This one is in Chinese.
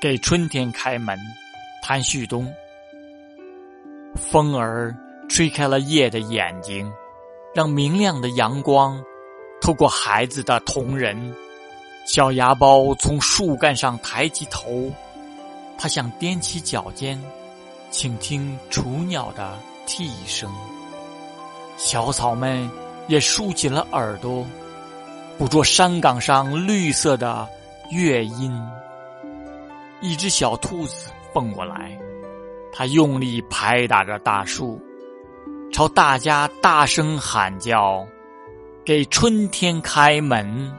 给春天开门，谭旭东。风儿吹开了夜的眼睛，让明亮的阳光透过孩子的瞳仁。小芽苞从树干上抬起头，它想踮起脚尖，倾听雏鸟的啼声。小草们也竖起了耳朵，捕捉山岗上绿色的乐音。一只小兔子蹦过来，它用力拍打着大树，朝大家大声喊叫：“给春天开门！”